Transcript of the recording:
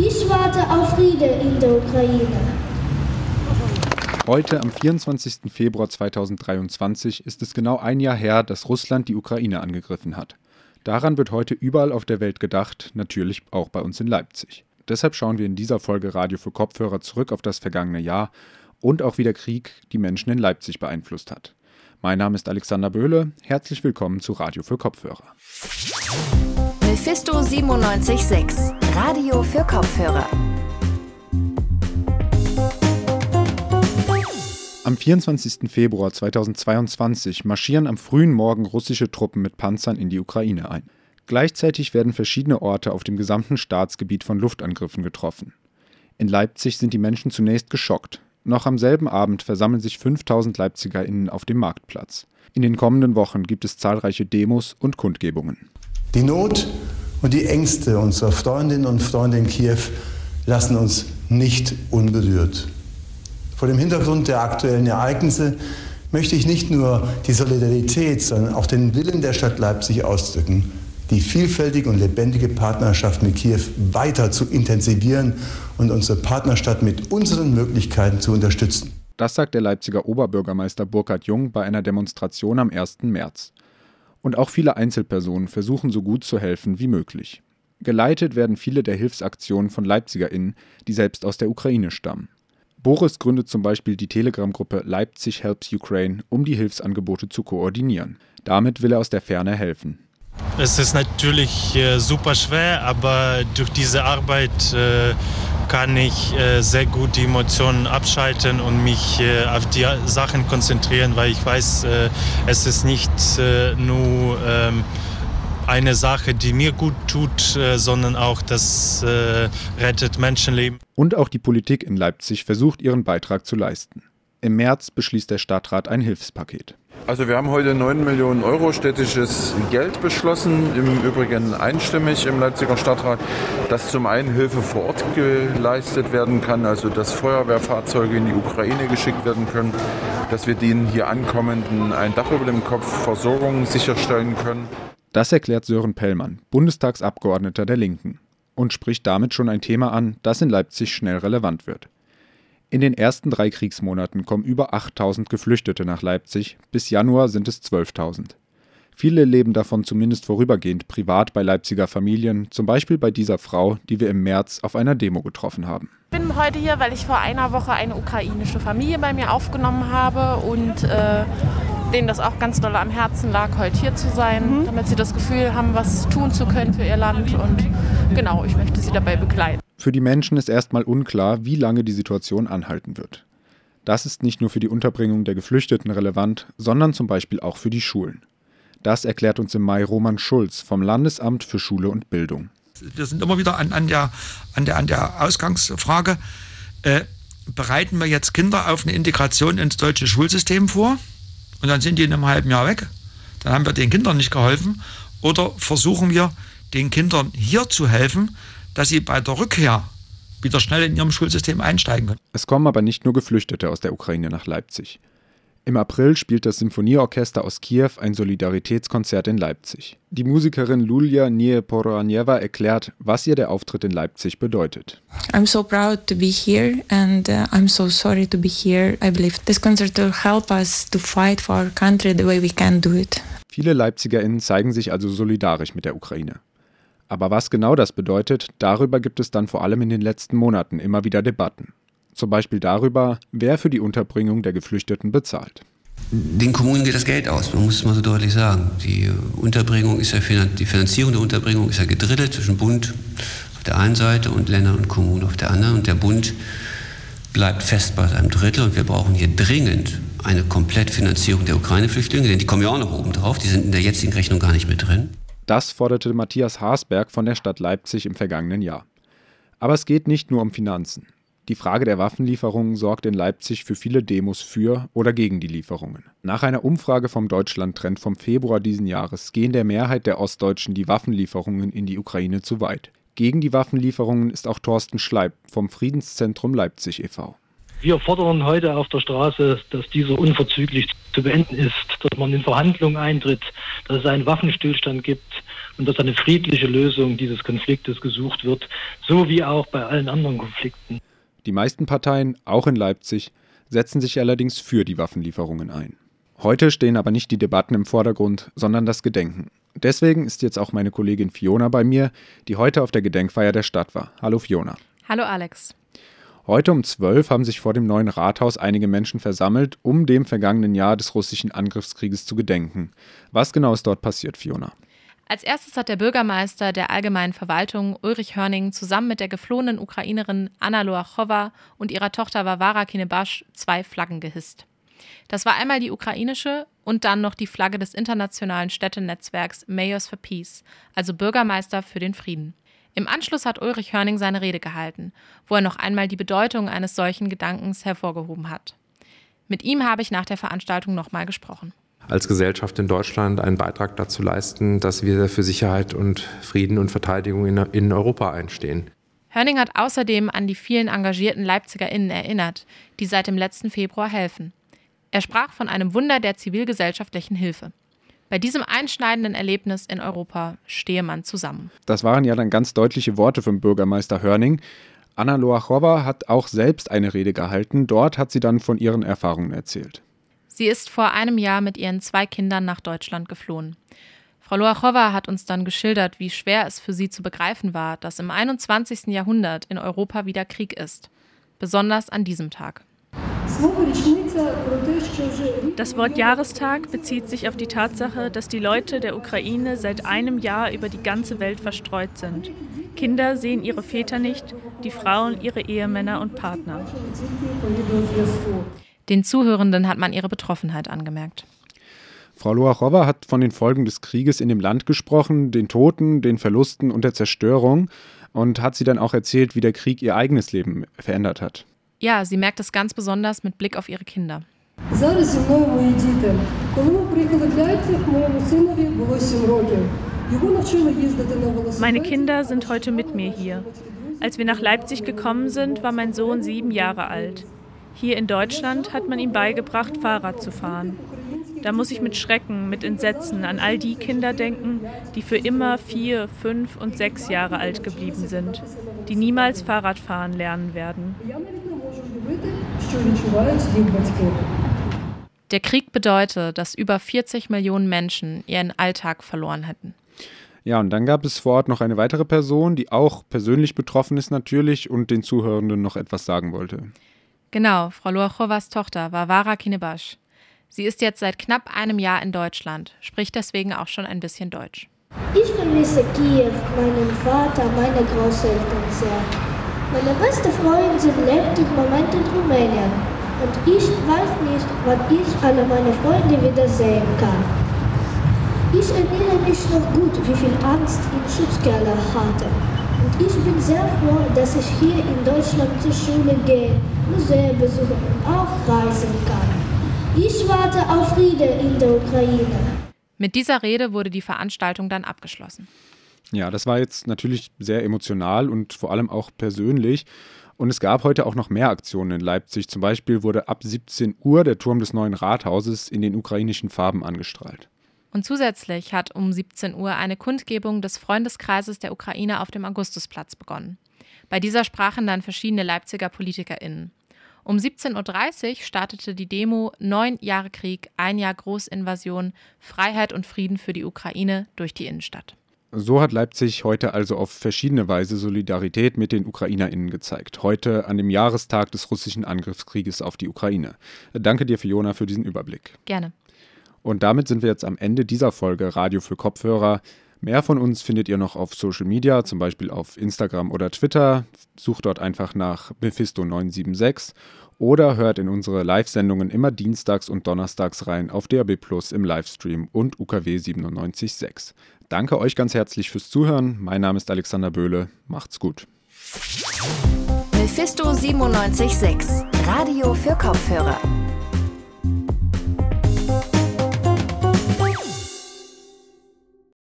Ich warte auf Friede in der Ukraine. Heute, am 24. Februar 2023, ist es genau ein Jahr her, dass Russland die Ukraine angegriffen hat. Daran wird heute überall auf der Welt gedacht, natürlich auch bei uns in Leipzig. Deshalb schauen wir in dieser Folge Radio für Kopfhörer zurück auf das vergangene Jahr und auch wie der Krieg die Menschen in Leipzig beeinflusst hat. Mein Name ist Alexander Böhle. Herzlich willkommen zu Radio für Kopfhörer. Mephisto 976, Radio für Kopfhörer. Am 24. Februar 2022 marschieren am frühen Morgen russische Truppen mit Panzern in die Ukraine ein. Gleichzeitig werden verschiedene Orte auf dem gesamten Staatsgebiet von Luftangriffen getroffen. In Leipzig sind die Menschen zunächst geschockt. Noch am selben Abend versammeln sich 5000 LeipzigerInnen auf dem Marktplatz. In den kommenden Wochen gibt es zahlreiche Demos und Kundgebungen. Die Not und die Ängste unserer Freundinnen und Freunde in Kiew lassen uns nicht unberührt. Vor dem Hintergrund der aktuellen Ereignisse möchte ich nicht nur die Solidarität, sondern auch den Willen der Stadt Leipzig ausdrücken, die vielfältige und lebendige Partnerschaft mit Kiew weiter zu intensivieren und unsere Partnerstadt mit unseren Möglichkeiten zu unterstützen. Das sagt der Leipziger Oberbürgermeister Burkhard Jung bei einer Demonstration am 1. März und auch viele Einzelpersonen versuchen so gut zu helfen wie möglich. Geleitet werden viele der Hilfsaktionen von LeipzigerInnen, die selbst aus der Ukraine stammen. Boris gründet zum Beispiel die Telegram-Gruppe Leipzig Helps Ukraine, um die Hilfsangebote zu koordinieren. Damit will er aus der Ferne helfen. Es ist natürlich äh, super schwer, aber durch diese Arbeit äh, kann ich äh, sehr gut die Emotionen abschalten und mich äh, auf die Sachen konzentrieren, weil ich weiß, äh, es ist nicht äh, nur ähm, eine Sache, die mir gut tut, sondern auch das rettet Menschenleben. Und auch die Politik in Leipzig versucht ihren Beitrag zu leisten. Im März beschließt der Stadtrat ein Hilfspaket. Also wir haben heute 9 Millionen Euro städtisches Geld beschlossen, im Übrigen einstimmig im Leipziger Stadtrat, dass zum einen Hilfe vor Ort geleistet werden kann, also dass Feuerwehrfahrzeuge in die Ukraine geschickt werden können, dass wir den hier ankommenden ein Dach über dem Kopf Versorgung sicherstellen können. Das erklärt Sören Pellmann, Bundestagsabgeordneter der Linken, und spricht damit schon ein Thema an, das in Leipzig schnell relevant wird. In den ersten drei Kriegsmonaten kommen über 8000 Geflüchtete nach Leipzig, bis Januar sind es 12.000. Viele leben davon zumindest vorübergehend privat bei Leipziger Familien, zum Beispiel bei dieser Frau, die wir im März auf einer Demo getroffen haben. Ich bin heute hier, weil ich vor einer Woche eine ukrainische Familie bei mir aufgenommen habe und äh, denen das auch ganz doll am Herzen lag, heute hier zu sein, mhm. damit sie das Gefühl haben, was tun zu können für ihr Land. Und genau, ich möchte sie dabei begleiten. Für die Menschen ist erstmal unklar, wie lange die Situation anhalten wird. Das ist nicht nur für die Unterbringung der Geflüchteten relevant, sondern zum Beispiel auch für die Schulen. Das erklärt uns im Mai Roman Schulz vom Landesamt für Schule und Bildung. Wir sind immer wieder an, an, der, an, der, an der Ausgangsfrage, äh, bereiten wir jetzt Kinder auf eine Integration ins deutsche Schulsystem vor und dann sind die in einem halben Jahr weg? Dann haben wir den Kindern nicht geholfen. Oder versuchen wir den Kindern hier zu helfen, dass sie bei der Rückkehr wieder schnell in ihrem Schulsystem einsteigen können. Es kommen aber nicht nur Geflüchtete aus der Ukraine nach Leipzig. Im April spielt das Symphonieorchester aus Kiew ein Solidaritätskonzert in Leipzig. Die Musikerin Lulia Nieporaneva erklärt, was ihr der Auftritt in Leipzig bedeutet. I'm so proud to be here and uh, I'm so sorry to be here. I believe this concert will help us to fight for our country the way we can do it. Viele LeipzigerInnen zeigen sich also solidarisch mit der Ukraine. Aber was genau das bedeutet, darüber gibt es dann vor allem in den letzten Monaten immer wieder Debatten. Zum Beispiel darüber, wer für die Unterbringung der Geflüchteten bezahlt. Den Kommunen geht das Geld aus, man muss es mal so deutlich sagen. Die Unterbringung ist ja, die Finanzierung der Unterbringung ist ja gedrittelt zwischen Bund auf der einen Seite und Ländern und Kommunen auf der anderen. Und der Bund bleibt fest bei seinem Drittel und wir brauchen hier dringend eine Komplettfinanzierung der Ukraine-Flüchtlinge, denn die kommen ja auch noch oben drauf, die sind in der jetzigen Rechnung gar nicht mit drin. Das forderte Matthias Haasberg von der Stadt Leipzig im vergangenen Jahr. Aber es geht nicht nur um Finanzen. Die Frage der Waffenlieferungen sorgt in Leipzig für viele Demos für oder gegen die Lieferungen. Nach einer Umfrage vom Deutschland-Trend vom Februar diesen Jahres gehen der Mehrheit der Ostdeutschen die Waffenlieferungen in die Ukraine zu weit. Gegen die Waffenlieferungen ist auch Thorsten Schleib vom Friedenszentrum Leipzig e.V. Wir fordern heute auf der Straße, dass dieser unverzüglich zu beenden ist, dass man in Verhandlungen eintritt, dass es einen Waffenstillstand gibt, und dass eine friedliche Lösung dieses Konfliktes gesucht wird, so wie auch bei allen anderen Konflikten. Die meisten Parteien, auch in Leipzig, setzen sich allerdings für die Waffenlieferungen ein. Heute stehen aber nicht die Debatten im Vordergrund, sondern das Gedenken. Deswegen ist jetzt auch meine Kollegin Fiona bei mir, die heute auf der Gedenkfeier der Stadt war. Hallo Fiona. Hallo Alex. Heute um 12 haben sich vor dem neuen Rathaus einige Menschen versammelt, um dem vergangenen Jahr des russischen Angriffskrieges zu gedenken. Was genau ist dort passiert, Fiona? Als erstes hat der Bürgermeister der allgemeinen Verwaltung Ulrich Hörning zusammen mit der geflohenen Ukrainerin Anna Loachowa und ihrer Tochter Varvara Kinebasch zwei Flaggen gehisst. Das war einmal die ukrainische und dann noch die Flagge des internationalen Städtenetzwerks Mayors for Peace, also Bürgermeister für den Frieden. Im Anschluss hat Ulrich Hörning seine Rede gehalten, wo er noch einmal die Bedeutung eines solchen Gedankens hervorgehoben hat. Mit ihm habe ich nach der Veranstaltung nochmal gesprochen als Gesellschaft in Deutschland einen Beitrag dazu leisten, dass wir für Sicherheit und Frieden und Verteidigung in, in Europa einstehen. Hörning hat außerdem an die vielen engagierten LeipzigerInnen erinnert, die seit dem letzten Februar helfen. Er sprach von einem Wunder der zivilgesellschaftlichen Hilfe. Bei diesem einschneidenden Erlebnis in Europa stehe man zusammen. Das waren ja dann ganz deutliche Worte vom Bürgermeister Hörning. Anna Loachowa hat auch selbst eine Rede gehalten. Dort hat sie dann von ihren Erfahrungen erzählt. Sie ist vor einem Jahr mit ihren zwei Kindern nach Deutschland geflohen. Frau Loachowa hat uns dann geschildert, wie schwer es für sie zu begreifen war, dass im 21. Jahrhundert in Europa wieder Krieg ist. Besonders an diesem Tag. Das Wort Jahrestag bezieht sich auf die Tatsache, dass die Leute der Ukraine seit einem Jahr über die ganze Welt verstreut sind. Kinder sehen ihre Väter nicht, die Frauen ihre Ehemänner und Partner. Den Zuhörenden hat man ihre Betroffenheit angemerkt. Frau Loachowa hat von den Folgen des Krieges in dem Land gesprochen, den Toten, den Verlusten und der Zerstörung und hat sie dann auch erzählt, wie der Krieg ihr eigenes Leben verändert hat. Ja, sie merkt es ganz besonders mit Blick auf ihre Kinder. Meine Kinder sind heute mit mir hier. Als wir nach Leipzig gekommen sind, war mein Sohn sieben Jahre alt. Hier in Deutschland hat man ihm beigebracht, Fahrrad zu fahren. Da muss ich mit Schrecken, mit Entsetzen an all die Kinder denken, die für immer vier, fünf und sechs Jahre alt geblieben sind, die niemals Fahrradfahren lernen werden. Der Krieg bedeutet, dass über 40 Millionen Menschen ihren Alltag verloren hätten. Ja, und dann gab es vor Ort noch eine weitere Person, die auch persönlich betroffen ist natürlich und den Zuhörenden noch etwas sagen wollte. Genau, Frau Loachowas Tochter war Vara Kinebasch. Sie ist jetzt seit knapp einem Jahr in Deutschland, spricht deswegen auch schon ein bisschen Deutsch. Ich vermisse Kiew, meinen Vater, meine Großeltern sehr. Meine beste Freundin lebt im Moment in Rumänien und ich weiß nicht, wann ich alle meine Freunde wiedersehen kann. Ich erinnere mich noch gut, wie viel Angst ich im Schutzkeller hatte. Und ich bin sehr froh, dass ich hier in Deutschland zur Schule gehe, Museen besuche und auch reisen kann. Ich warte auf Friede in der Ukraine. Mit dieser Rede wurde die Veranstaltung dann abgeschlossen. Ja, das war jetzt natürlich sehr emotional und vor allem auch persönlich. Und es gab heute auch noch mehr Aktionen in Leipzig. Zum Beispiel wurde ab 17 Uhr der Turm des neuen Rathauses in den ukrainischen Farben angestrahlt. Und zusätzlich hat um 17 Uhr eine Kundgebung des Freundeskreises der Ukraine auf dem Augustusplatz begonnen. Bei dieser sprachen dann verschiedene Leipziger PolitikerInnen. Um 17.30 Uhr startete die Demo Neun Jahre Krieg, ein Jahr Großinvasion, Freiheit und Frieden für die Ukraine durch die Innenstadt. So hat Leipzig heute also auf verschiedene Weise Solidarität mit den UkrainerInnen gezeigt. Heute an dem Jahrestag des russischen Angriffskrieges auf die Ukraine. Danke dir, Fiona, für diesen Überblick. Gerne. Und damit sind wir jetzt am Ende dieser Folge Radio für Kopfhörer. Mehr von uns findet ihr noch auf Social Media, zum Beispiel auf Instagram oder Twitter. Sucht dort einfach nach Mephisto976 oder hört in unsere Live-Sendungen immer dienstags und donnerstags rein auf DAB Plus im Livestream und UKW 97.6. Danke euch ganz herzlich fürs Zuhören. Mein Name ist Alexander Böhle. Macht's gut. Mephisto 97.6, Radio für Kopfhörer.